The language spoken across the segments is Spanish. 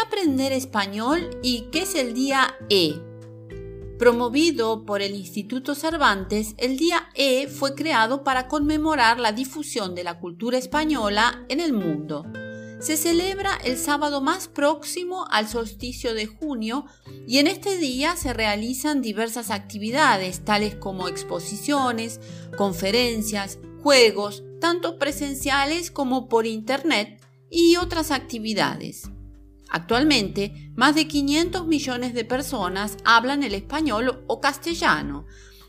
aprender español y qué es el día E. Promovido por el Instituto Cervantes, el día E fue creado para conmemorar la difusión de la cultura española en el mundo. Se celebra el sábado más próximo al solsticio de junio y en este día se realizan diversas actividades tales como exposiciones, conferencias, juegos, tanto presenciales como por internet y otras actividades. Actualmente, más de 500 millones de personas hablan el español o castellano.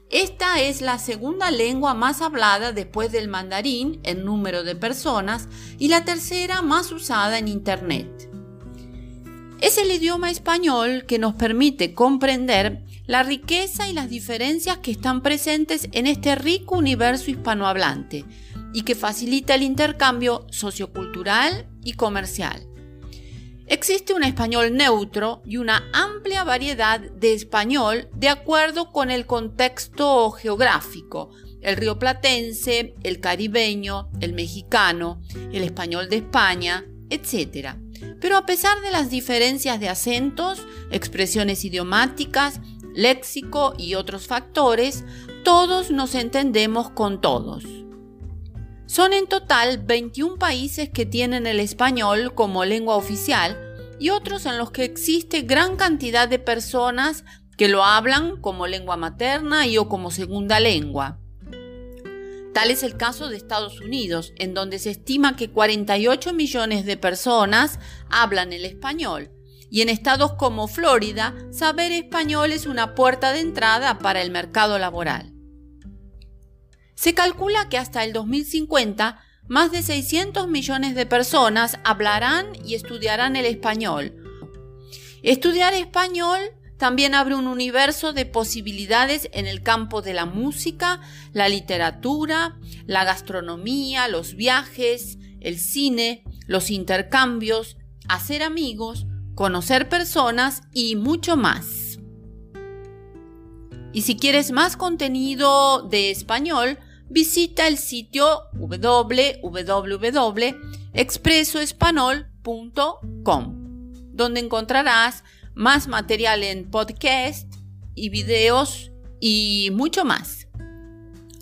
Esta es la segunda lengua más hablada después del mandarín en número de personas y la tercera más usada en Internet. Es el idioma español que nos permite comprender la riqueza y las diferencias que están presentes en este rico universo hispanohablante y que facilita el intercambio sociocultural y comercial. Existe un español neutro y una amplia variedad de español de acuerdo con el contexto geográfico, el río platense, el caribeño, el mexicano, el español de España, etc. Pero a pesar de las diferencias de acentos, expresiones idiomáticas, léxico y otros factores, todos nos entendemos con todos. Son en total 21 países que tienen el español como lengua oficial y otros en los que existe gran cantidad de personas que lo hablan como lengua materna y o como segunda lengua. Tal es el caso de Estados Unidos, en donde se estima que 48 millones de personas hablan el español, y en estados como Florida, saber español es una puerta de entrada para el mercado laboral. Se calcula que hasta el 2050 más de 600 millones de personas hablarán y estudiarán el español. Estudiar español también abre un universo de posibilidades en el campo de la música, la literatura, la gastronomía, los viajes, el cine, los intercambios, hacer amigos, conocer personas y mucho más. Y si quieres más contenido de español, visita el sitio www.expresoespanol.com, donde encontrarás más material en podcast y videos y mucho más.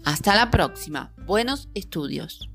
Hasta la próxima. Buenos estudios.